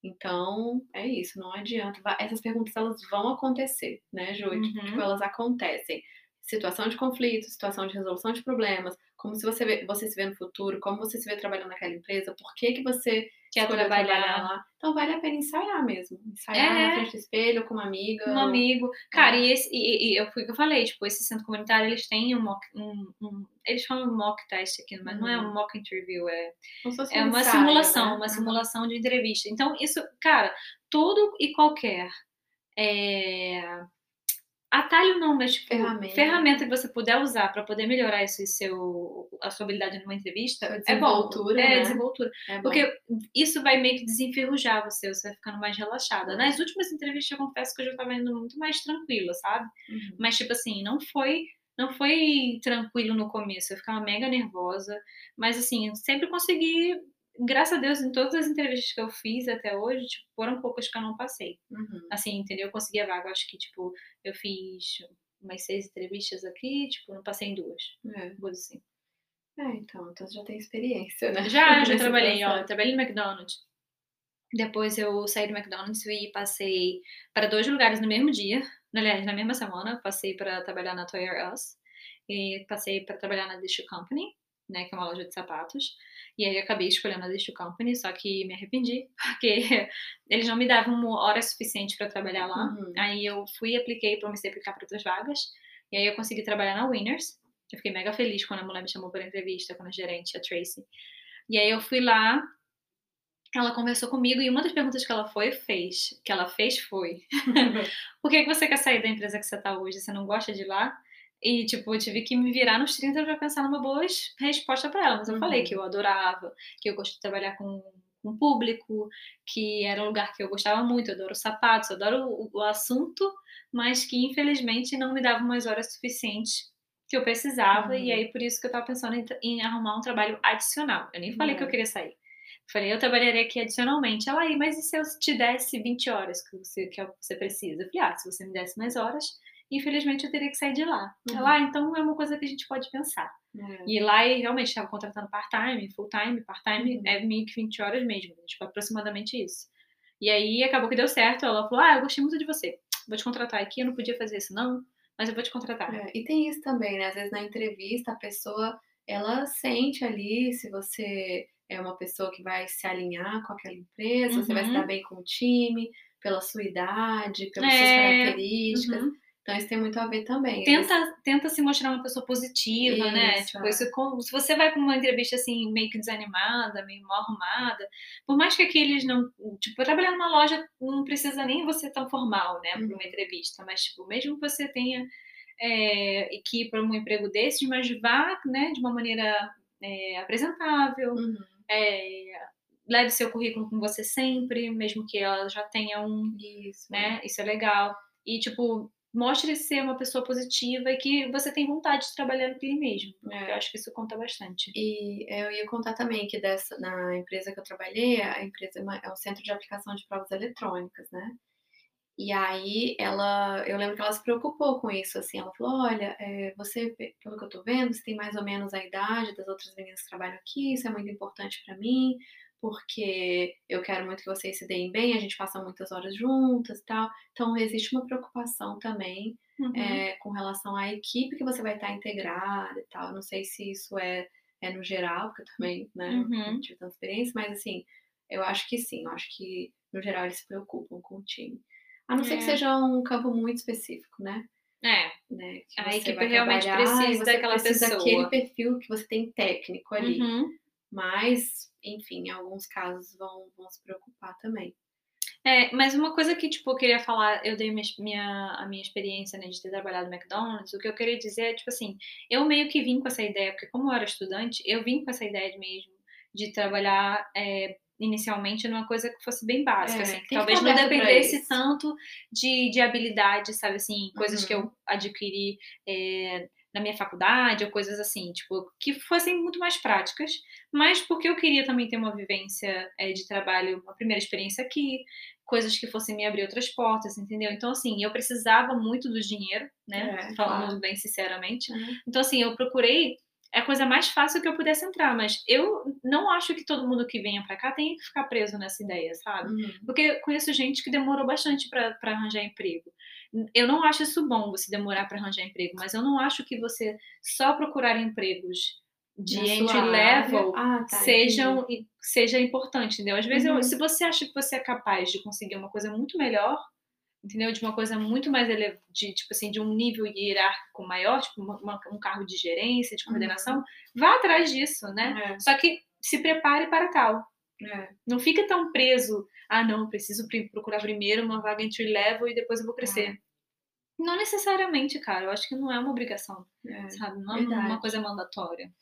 Então, é isso, não adianta. Essas perguntas, elas vão acontecer, né, Ju? Uhum. Tipo, elas acontecem. Situação de conflito, situação de resolução de problemas, como se você, vê- você se vê no futuro, como você se vê trabalhando naquela empresa, por que, que você Quer escolheu trabalhar. lá. Então, vale a pena ensaiar mesmo. Ensaiar É. na frente do espelho, com uma amiga. Um ou- amigo. Cara, e, esse, e, e eu fui que eu falei, tipo, esse centro comunitário, eles têm um mock. Um, um- eles falam mock test aqui, mas não é um mock interview, é, é um uma ensaio, simulação, né? uma Uhum. simulação de entrevista. Então, isso, cara, todo e qualquer é, atalho não, mas tipo, Ferramenta. ferramenta que você puder usar para poder melhorar seu, a sua habilidade numa entrevista, é bom. desenvoltura, É, né? desenvoltura. É bom. Porque isso vai meio que desenferrujar você, você vai ficando mais relaxada. Nas últimas entrevistas, eu confesso que eu já tava indo muito mais tranquila, sabe? Uhum. Mas, tipo assim, não foi. Não foi tranquilo no começo, eu ficava mega nervosa, mas assim, sempre consegui, graças a Deus, em todas as entrevistas que eu fiz até hoje, tipo, foram poucas que eu não passei. Uhum. Assim, entendeu? Eu consegui a vaga, acho que, tipo, eu fiz umas seis entrevistas aqui, tipo, não passei em duas, É. coisa assim. É, então, então já tem experiência, né? Já, já trabalhei, ó, trabalhei no McDonald's. Depois eu saí do McDonald's e passei para dois lugares no mesmo dia. Aliás, na mesma semana, passei para trabalhar na Toy R Us e passei para trabalhar na Dish Company, né, que é uma loja de sapatos. E aí acabei escolhendo a Dish Company, só que me arrependi, porque eles não me davam hora suficiente para trabalhar lá. Uhum. Aí eu fui, apliquei, comecei a aplicar para outras vagas. E aí eu consegui trabalhar na Winners. Eu fiquei mega feliz quando a mulher me chamou para entrevista, quando a gerente, a Tracy. E aí eu fui lá, ela conversou comigo e uma das perguntas que ela foi fez, que ela fez foi: Por que, que você quer sair da empresa que você tá hoje? Você não gosta de lá? E, tipo, eu tive que me virar nos 30 pra pensar numa boa es- resposta pra ela. Mas eu Uhum. falei que eu adorava, que eu gosto de trabalhar com, com público, que era um lugar que eu gostava muito, eu adoro sapatos, eu adoro o, o assunto, mas que infelizmente não me dava umas horas suficientes que eu precisava. Uhum. E aí, por isso que eu tava pensando em, em arrumar um trabalho adicional. Eu nem falei que eu Uhum. queria sair. Falei, eu trabalharia aqui adicionalmente. Ela aí, mas e se eu te desse 20 horas que você, é o que você precisa? Eu falei, ah, se você me desse mais horas, infelizmente eu teria que sair de lá. Uhum. Ah, então é uma coisa que a gente pode pensar. É. E lá eu realmente estava contratando part-time, full-time, part-time Uhum. é meio que 20 horas mesmo, tipo, aproximadamente isso. E aí acabou que deu certo, ela falou, ah, eu gostei muito de você, vou te contratar aqui, eu não podia fazer isso não, mas eu vou te contratar. É, e tem isso também, né? Às vezes na entrevista a pessoa ela sente ali se você é uma pessoa que vai se alinhar com aquela empresa, você vai se Uhum. dar bem com o time, pela sua idade, pelas suas É, características. Uhum. Então isso tem muito a ver também. Tenta, tenta se mostrar uma pessoa positiva, né? Isso, Tipo, é. isso, se você vai pra uma entrevista assim, meio que desanimada, meio mal arrumada, por mais que aqueles não. Tipo, trabalhar numa loja não precisa nem você tão formal, né, Uhum. uma entrevista, mas, tipo, mesmo que você tenha é, que ir para um emprego desses, mas vá, né, de uma maneira é, apresentável, Uhum. é, leve seu currículo com você sempre, mesmo que ela já tenha um Isso, né? Isso é legal. E, tipo, mostre ser uma pessoa positiva e que você tem vontade de trabalhar naquele mesmo. É. Eu acho que isso conta bastante. E eu ia contar também que dessa, na empresa que eu trabalhei, a empresa é é um centro de aplicação de provas eletrônicas, né? E aí ela, eu lembro que ela se preocupou com isso, assim, ela falou, olha, é, você, pelo que eu tô vendo, você tem mais ou menos a idade das outras meninas que trabalham aqui, isso é muito importante pra mim, porque eu quero muito que vocês se deem bem, a gente passa muitas horas juntas e tal. Então existe uma preocupação também Uhum. é, com relação à equipe que você vai estar integrada e tal. Eu não sei se isso é, é no geral, porque eu também né, Uhum. não tive tanta experiência, mas assim, eu acho que sim, eu acho que no geral eles se preocupam com o time. A não ser que É. seja um campo muito específico, né? É, né? A equipe realmente precisa daquela precisa pessoa. daquele perfil que você tem técnico ali. Uhum. Mas, enfim, em alguns casos vão, vão se preocupar também. É, mas uma coisa que, tipo, eu queria falar, eu dei minha, minha- a minha experiência, né, de ter trabalhado no McDonald's, o que eu queria dizer é, tipo assim, eu meio que vim com essa ideia, porque como eu era estudante, eu vim com essa ideia mesmo de trabalhar é, inicialmente numa coisa que fosse bem básica, É, assim, que que talvez não dependesse tanto de, de habilidade, sabe, assim, coisas que Uhum. eu adquiri é, na minha faculdade ou coisas assim, tipo, que fossem muito mais práticas, mas porque eu queria também ter uma vivência é, de trabalho, uma primeira experiência aqui, coisas que fossem me abrir outras portas, entendeu? Então, assim, eu precisava muito do dinheiro, né? É, Falando claro. bem sinceramente. Uhum. Então, assim, eu procurei é a coisa mais fácil que eu pudesse entrar, mas eu não acho que todo mundo que venha pra cá tenha que ficar preso nessa ideia, sabe? Uhum. Porque conheço gente que demorou bastante pra arranjar emprego. Eu não acho isso bom, você demorar pra arranjar emprego, mas eu não acho que você só procurar empregos de Na entry level Ah, tá, sejam seja importante, entendeu? Às vezes, eu- Uhum. se você acha que você é capaz de conseguir uma coisa muito melhor, entendeu? De uma coisa muito mais elevada, de tipo assim, de um nível hierárquico maior, tipo uma- uma- um cargo de gerência, de coordenação, vá atrás disso, né? Uhum. É. Só que se prepare para tal. É. Não fica tão preso. Ah, não, preciso procurar primeiro uma vaga entry level e depois eu vou crescer. Não necessariamente, cara. Eu acho que não é uma obrigação, É. sabe? Não é verdade. uma coisa mandatória.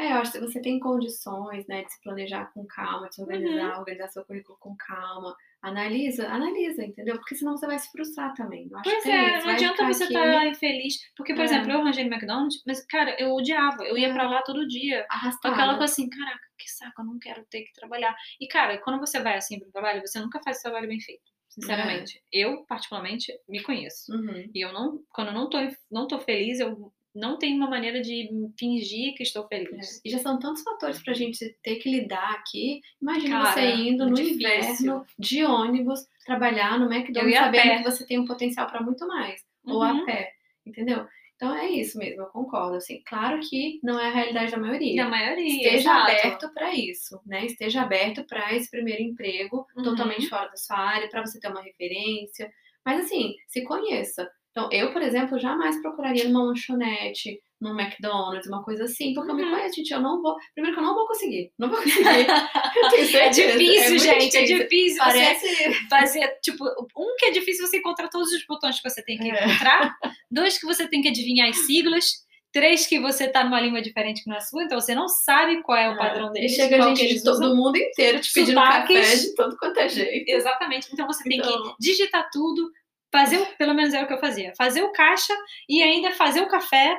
É, eu acho que você tem condições, né, de se planejar com calma, de se Uhum. organizar, organizar seu currículo com calma. Analisa, analisa, entendeu? Porque senão você vai se frustrar também. Eu acho Pois que é, isso, não adianta você estar infeliz. Porque, por É. exemplo, eu arranjei no McDonald's, mas, cara, eu odiava. Eu ia É. pra lá todo dia. Arrastada. aquela coisa assim, caraca, que saco, eu não quero ter que trabalhar. E, cara, quando você vai assim pro trabalho, você nunca faz o trabalho bem feito. Sinceramente. Eu, particularmente, me conheço. Uhum. E eu não, quando eu não tô, não tô feliz, eu não tenho uma maneira de fingir que estou É. feliz. E já são tantos fatores pra gente ter que lidar aqui. Imagina Cara, você indo no difícil. inverno de ônibus trabalhar no McDonald's a sabendo pé. que você tem um potencial pra muito mais. Ou Uhum. a pé, entendeu? Então é isso mesmo, eu concordo. Assim, claro que não é a realidade da maioria. Da maioria. Esteja exato. aberto para isso, né? Esteja aberto para esse primeiro emprego, Uhum. totalmente fora da sua área, para você ter uma referência. Mas assim, se conheça. Então, eu, por exemplo, jamais procuraria numa lanchonete, num McDonald's, uma coisa assim, porque eu me Uhum. conheço, gente. Eu não vou. Primeiro que eu não vou conseguir. Não vou conseguir. É certeza. difícil, muito gente. É difícil você Parece. fazer, tipo, um que é difícil você encontrar todos os botões que você tem que É. encontrar, dois que você tem que adivinhar as siglas, três que você tá numa língua diferente que não é sua, então você não sabe qual é o padrão E deles. chega qual que gente de todo usam. mundo inteiro te pedindo Sotaques. café de todo quanto é jeito. Exatamente. Então você tem Então- que digitar tudo, fazer, o, pelo menos era o que eu fazia, fazer o caixa e ainda fazer o café,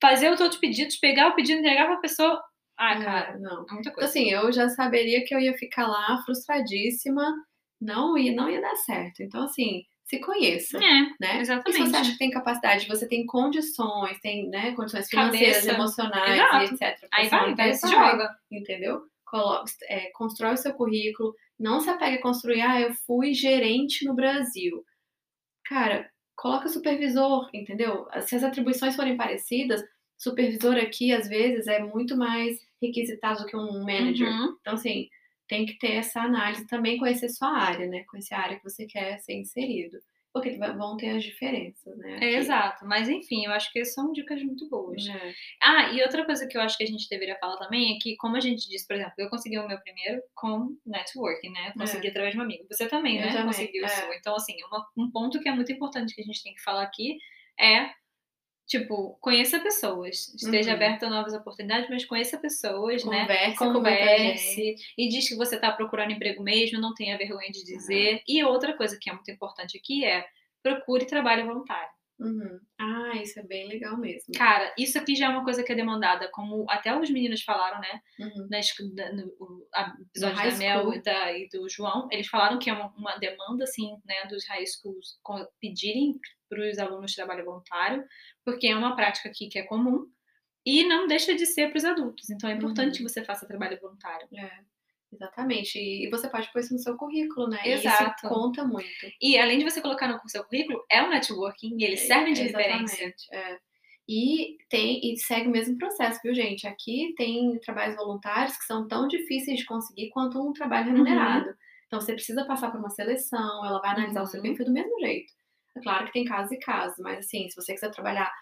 fazer os outros pedidos, pegar o pedido, entregar pra pessoa. Ah, cara, É, não. é muita Então, coisa. assim, eu já saberia que eu ia ficar lá frustradíssima, não ia, não ia dar certo. Então, assim, se conheça, É, né? E se exatamente. você acha que tem capacidade, você tem condições, tem né, condições financeiras, Cabeça. emocionais Exato. etc. Aí vai, vai, se joga. Entendeu? Colo- é, constrói o seu currículo, não se apegue a construir, ah, eu fui gerente no Brasil. Cara, coloca supervisor, entendeu? Se as atribuições forem parecidas, supervisor aqui, às vezes, é muito mais requisitado do que um manager. Uhum. Então, assim, tem que ter essa análise também, conhecer sua área, né? Conhecer a área que você quer ser inserido. Porque vão ter as diferenças, né? É, exato. Mas enfim, eu acho que são dicas muito boas. É. Ah, e outra coisa que eu acho que a gente deveria falar também é que, como a gente disse, por exemplo, eu consegui o meu primeiro com networking, né? Eu consegui através de um amigo. Você também, Eu né? também, Conseguiu o é. seu. Então, assim, uma- um ponto que é muito importante que a gente tem que falar aqui é, tipo, conheça pessoas. Esteja Uhum. aberto a novas oportunidades, mas conheça pessoas, né? Converse, gente. Converse e diz que você está procurando emprego mesmo, não tenha vergonha de dizer. E outra coisa que é muito importante aqui é procure trabalho voluntário. Uhum. Ah, isso é bem legal mesmo. Cara, isso aqui já é uma coisa que é demandada, como até os meninos falaram, né? Uhum. No episódio da Mel e, da- e do João, eles falaram que é uma, uma demanda, assim, né, dos high schools com- pedirem para os alunos trabalho voluntário, porque é uma prática aqui que é comum e não deixa de ser para os adultos. Então é importante Uhum. que você faça trabalho voluntário. É, exatamente. E, você pode pôr isso no seu currículo, né? Exato. isso conta muito. E além de você colocar no seu currículo, é um networking e eles servem de Exatamente, referência. é. E tem e segue o mesmo processo, viu, gente? Aqui tem trabalhos voluntários que são tão difíceis de conseguir quanto um trabalho remunerado. Então você precisa passar por uma seleção, ela vai analisar o seu Uhum. perfil do mesmo jeito. É claro que tem casos e casos, mas assim, se você quiser trabalhar,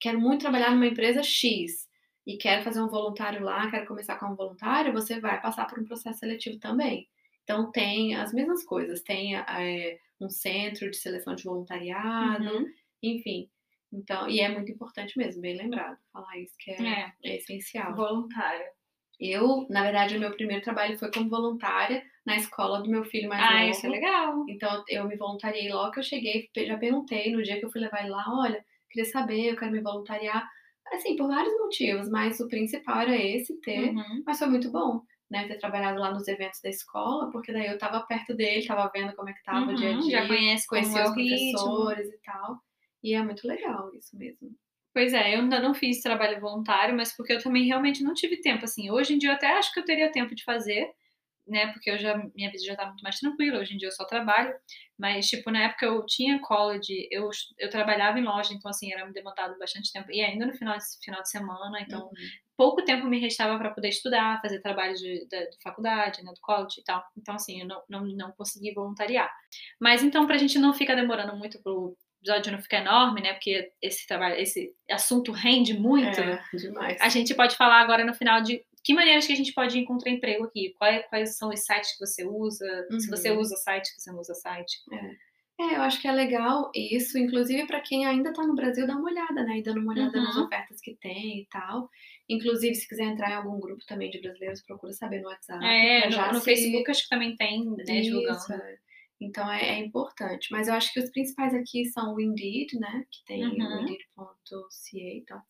quero muito trabalhar numa empresa X e quero fazer um voluntário lá, quero começar como voluntário, você vai passar por um processo seletivo também. Então tem as mesmas coisas, tem é, um centro de seleção de voluntariado, Uhum. enfim. Então, e é muito importante mesmo, bem lembrado, falar isso que é, É, é essencial. voluntário. Eu, na verdade, o meu primeiro trabalho foi como voluntária na escola do meu filho mais Ah, novo. isso é legal. Então, eu me voluntariei logo que eu cheguei, já perguntei no dia que eu fui levar ele lá, olha, queria saber, eu quero me voluntariar. Assim, por vários motivos, mas o principal era esse, ter. Uhum. Mas foi muito bom, né, ter trabalhado lá nos eventos da escola, porque daí eu tava perto dele, tava vendo como é que tava o dia a Uhum, dia, Já conhece é os o ritmo. professores e tal. E é muito legal isso mesmo. Pois é, eu ainda não fiz trabalho voluntário, mas porque eu também realmente não tive tempo, assim. Hoje em dia eu até acho que eu teria tempo de fazer, né? Porque eu já, minha vida já tá muito mais tranquila, hoje em dia eu só trabalho. Mas, tipo, na época eu tinha college, eu, eu trabalhava em loja, então, assim, era me demandado bastante tempo. E ainda no final, de- final de semana, então, Uhum. pouco tempo me restava para poder estudar, fazer trabalho de, da, de faculdade, né, do college e tal. Então, assim, eu não, não, não consegui voluntariar. Mas, então, pra gente não ficar demorando muito pro episódio não ficar enorme, né, porque esse trabalho, esse assunto rende muito, É, demais. a gente pode falar agora no final de que maneiras que a gente pode encontrar emprego aqui? Quais, quais são os sites que você usa? Uhum. Se você uhum. usa site, se você não usa site. É. é eu acho que é legal isso, inclusive para quem ainda está no Brasil, dá uma olhada, né? E dando uma olhada uhum. nas ofertas que tem e tal. Inclusive, se quiser entrar em algum grupo também de brasileiros, procura saber no WhatsApp. É, no, no se... Facebook acho que também tem, né, divulgando. É. Então é, é, importante. Mas eu acho que os principais aqui são o Indeed, né? Que tem uhum. o indeed.ca,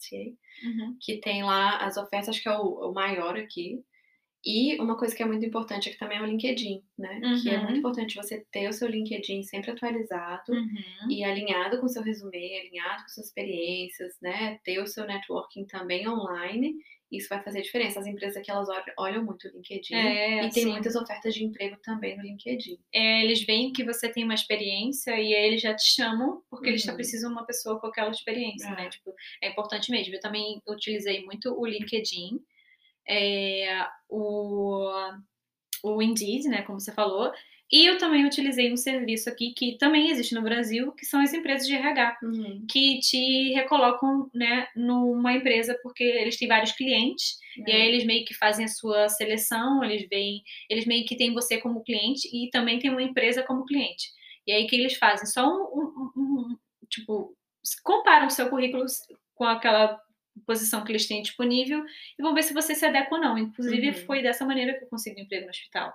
uhum. que tem lá as ofertas, acho que é o, o, maior aqui. E uma coisa que é muito importante é que também é o LinkedIn, né? Uhum. Que é muito uhum. importante você ter o seu LinkedIn sempre atualizado uhum. e alinhado com o seu resumê, alinhado com suas experiências, né? Ter o seu networking também online isso vai fazer diferença. As empresas aqui, elas olham muito o LinkedIn é, e tem muitas ofertas de emprego também no LinkedIn. É, eles veem que você tem uma experiência e aí eles já te chamam porque uhum. eles já precisam de uma pessoa com aquela experiência, né? é. né? Tipo, é importante mesmo. Eu também utilizei muito o LinkedIn, é, o, o Indeed, né, como você falou, e eu também utilizei um serviço aqui que também existe no Brasil, que são as empresas de RH, uhum. que te recolocam né, numa empresa porque eles têm vários clientes, uhum. e aí eles meio que fazem a sua seleção, eles veem, eles meio que têm você como cliente e também tem uma empresa como cliente. E aí o que eles fazem? Só um, um, um tipo, comparam o seu currículo com aquela posição que eles têm disponível e vão ver se você se adequa ou não. Inclusive, uhum. foi dessa maneira que eu consegui um emprego no hospital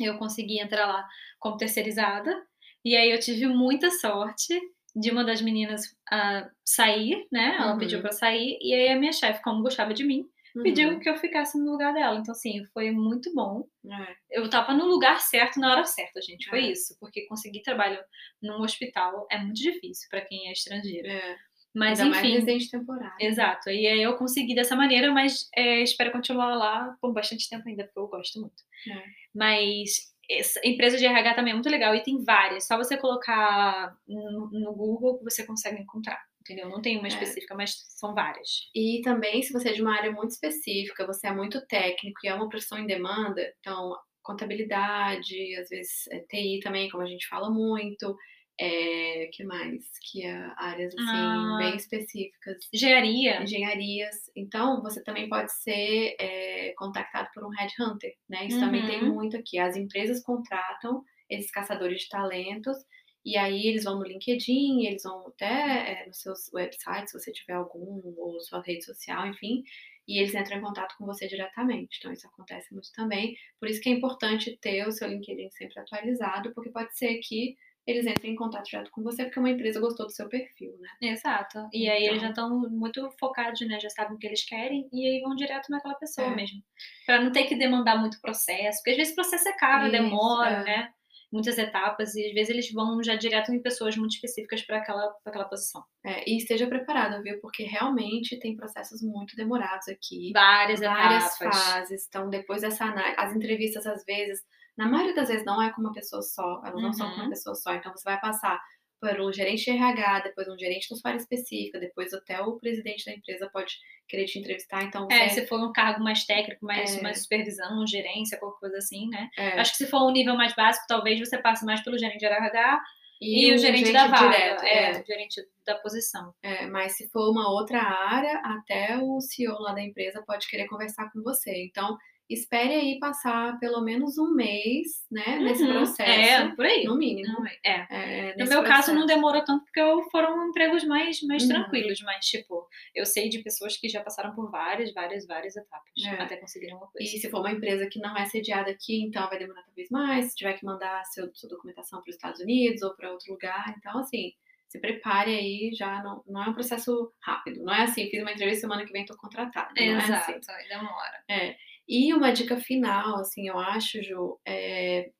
eu consegui entrar lá como terceirizada. E aí eu tive muita sorte de uma das meninas uh, sair, né? Ela uhum. pediu para sair e aí a minha chefe, como gostava de mim, uhum. pediu que eu ficasse no lugar dela. Então assim, foi muito bom. É. Eu tava no lugar certo na hora certa, gente. Foi é. isso, porque conseguir trabalho num hospital é muito difícil para quem é estrangeiro. É. Mas Ainda enfim. Mais residente temporário. Exato. E aí eu consegui dessa maneira, mas é, espero continuar lá por bastante tempo ainda, porque eu gosto muito. É. Mas essa empresa de RH também é muito legal e tem várias. Só você colocar no, no Google que você consegue encontrar. Entendeu? Não tem uma é. específica, é. mas são várias. E também, se você é de uma área muito específica, você é muito técnico e é uma profissão em demanda, então contabilidade, às vezes é, TI também, como a gente fala muito, é, que mais? Que é áreas assim, ah, bem específicas. Engenharia. Engenharias. Então, você também pode ser é, contactado por um headhunter, né? Isso uhum. também tem uhum. muito aqui. As empresas contratam esses caçadores de talentos e aí eles vão no LinkedIn, eles vão até é, nos seus websites, se você tiver algum, ou sua rede social, enfim, e eles entram em contato com você diretamente. Então, isso acontece muito também. Por isso que é importante ter o seu LinkedIn sempre atualizado, porque pode ser que eles entram em contato direto com você porque uma empresa gostou do seu perfil, né? Exato. E então... aí eles já estão muito focados, né? Já sabem o que eles querem e aí vão direto naquela pessoa é. mesmo. Para não ter que demandar muito processo, porque às vezes o processo é caro, Isso, demora, é. né? Muitas etapas e às vezes eles vão já direto em pessoas muito específicas para aquela, pra aquela posição. É, e esteja preparado, viu? Porque realmente tem processos muito demorados aqui. Várias, várias etapas. fases. Então, depois dessa análise, as entrevistas às vezes na maioria das vezes não é com uma pessoa só, elas não uhum. são com uma uhum. pessoa só. Então você vai passar por um gerente de RH, depois um gerente da sua área específica, depois até o presidente da empresa pode querer te entrevistar. Então é, se for um cargo mais técnico, mais, é... mais supervisão, gerência, qualquer coisa assim, né? É... Acho que se for um nível mais básico, talvez você passe mais pelo gerente de RH e, e o gerente, gerente da vaga, direto, é, é, o gerente da posição. É, mas se for uma outra área, até o CEO lá da empresa pode querer conversar com você. Então, espere aí passar pelo menos um mês, né, nesse uhum, processo. É, por aí. No mínimo. Não, é. é no meu processo. caso, não demorou tanto porque foram empregos mais, mais uhum. tranquilos, mas, tipo, eu sei de pessoas que já passaram por várias, várias, várias etapas é. até conseguirem uma coisa. E se for uma empresa que não é sediada aqui, então vai demorar talvez mais, se tiver que mandar seu, sua documentação para os Estados Unidos ou para outro lugar. Então, assim, se prepare aí, já não, não é um processo rápido. Não é assim, fiz uma entrevista semana que vem, estou contratada. Exato, é assim. demora. É. E uma dica final, assim, eu acho, Ju, é,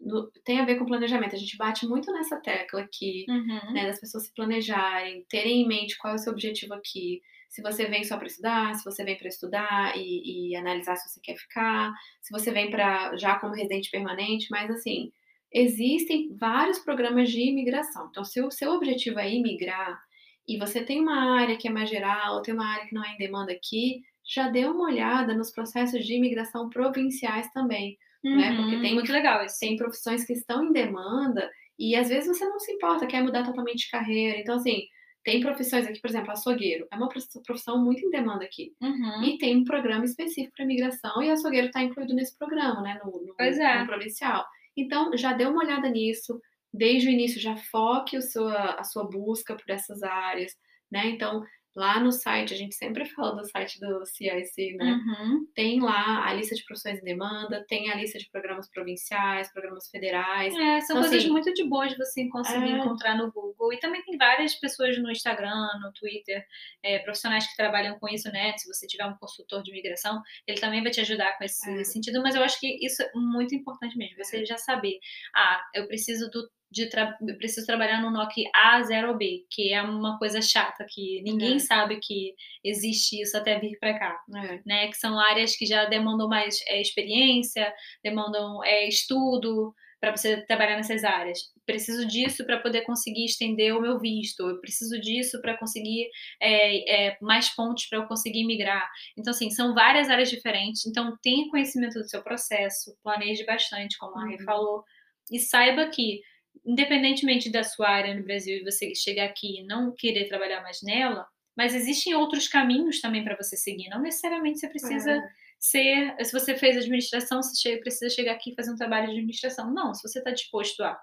no, tem a ver com planejamento. A gente bate muito nessa tecla aqui, uhum. né, das pessoas se planejarem, terem em mente qual é o seu objetivo aqui. Se você vem só para estudar, se você vem para estudar e, e, analisar se você quer ficar, se você vem para já como residente permanente, mas assim, existem vários programas de imigração. Então, se o seu objetivo é imigrar e você tem uma área que é mais geral, ou tem uma área que não é em demanda aqui, já dê uma olhada nos processos de imigração provinciais também, uhum, né? Porque tem muito legal isso. Tem profissões que estão em demanda e às vezes você não se importa, quer mudar totalmente de carreira. Então, assim, tem profissões aqui, por exemplo, açougueiro. É uma profissão muito em demanda aqui. Uhum. E tem um programa específico para imigração e açougueiro está incluído nesse programa, né? No, no, é. no provincial. Então, já dê uma olhada nisso. Desde o início, já foque seu, a sua busca por essas áreas, né? Então, Lá no site, a gente sempre fala do site do CIC, né? Uhum. Tem lá a lista de profissões em demanda, tem a lista de programas provinciais, programas federais. É, são então, coisas assim, muito de boas você conseguir é... encontrar no Google. E também tem várias pessoas no Instagram, no Twitter, é, profissionais que trabalham com isso, né? Se você tiver um consultor de imigração, ele também vai te ajudar com esse É. sentido. Mas eu acho que isso é muito importante mesmo, você já saber. Ah, eu preciso do de tra eu preciso trabalhar no NOC A, 0 B, que é uma coisa chata, que ninguém É. sabe que existe isso até vir para cá, É. né? Que são áreas que já demandam mais é, experiência, demandam é, estudo para você trabalhar nessas áreas. Preciso disso para poder conseguir estender o meu visto. Eu preciso disso para conseguir é, é, mais pontos para eu conseguir migrar. Então, assim, são várias áreas diferentes. Então, tenha conhecimento do seu processo, planeje bastante, como a Rê Uhum. falou, e saiba que independentemente da sua área no Brasil e você chegar aqui e não querer trabalhar mais nela, mas existem outros caminhos também para você seguir. Não necessariamente você precisa É. ser. Se você fez administração, você chega- precisa chegar aqui e fazer um trabalho de administração. Não, se você está disposto a.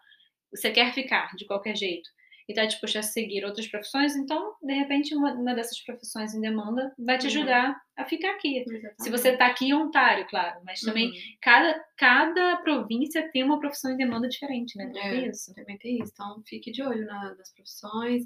Você quer ficar de qualquer jeito e está disposto a seguir outras profissões, então, de repente, uma, uma dessas profissões em demanda vai te Uhum. ajudar a ficar aqui. Exatamente. Se você está aqui em Ontário, claro, mas também Uhum. cada, cada província tem uma profissão em demanda diferente, né? É. Tem isso. Também tem isso. Então, fique de olho na- nas profissões.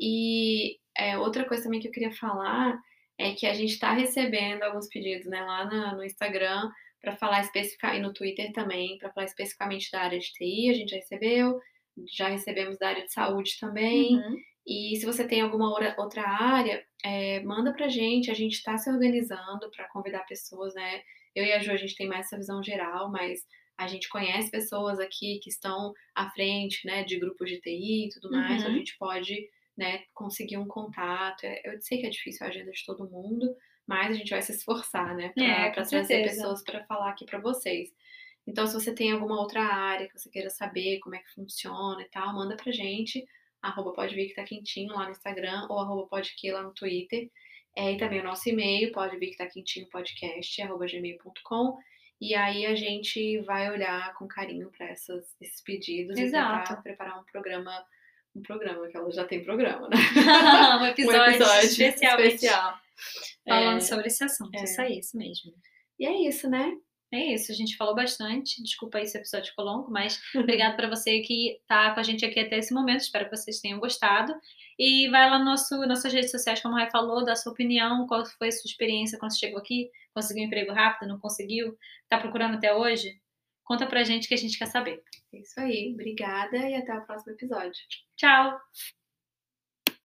E é, outra coisa também que eu queria falar é que a gente está recebendo alguns pedidos né, lá na- no Instagram para falar especificamente, e no Twitter também, para falar especificamente da área de TI, a gente já recebeu, já recebemos da área de saúde também. Uhum. E se você tem alguma outra área, é, manda pra gente. A gente está se organizando para convidar pessoas, né? Eu e a Ju, a gente tem mais essa visão geral, mas a gente conhece pessoas aqui que estão à frente, né, de grupos de TI e tudo mais. Uhum. A gente pode, né, conseguir um contato. É, Eu sei que é difícil a agenda de todo mundo, mas a gente vai se esforçar, né, para É, trazer certeza. pessoas para falar aqui para vocês. Então, se você tem alguma outra área que você queira saber como é que funciona e tal, manda pra gente arroba pode vir que tá quentinho lá no Instagram, ou arroba pode que lá no Twitter. É, e também o nosso e-mail, pode vir que tá quentinho podcast, arroba gmail.com. E aí a gente vai olhar com carinho para esses pedidos e Exato. tentar preparar um programa, um programa, que ela já tem programa, né? um episódio, especial, especial. falando É, sobre esse assunto. é. Isso aí, isso mesmo. E é isso, né? É isso, a gente falou bastante. Desculpa aí se o episódio ficou longo, mas obrigado para você que tá com a gente aqui até esse momento. Espero que vocês tenham gostado. E vai lá no nosso, nossas redes sociais, como a Rai falou, dá sua opinião, qual foi a sua experiência quando você chegou aqui, conseguiu um emprego rápido, não conseguiu, tá procurando até hoje? Conta pra gente que a gente quer saber. É isso aí. Obrigada e até o próximo episódio. Tchau!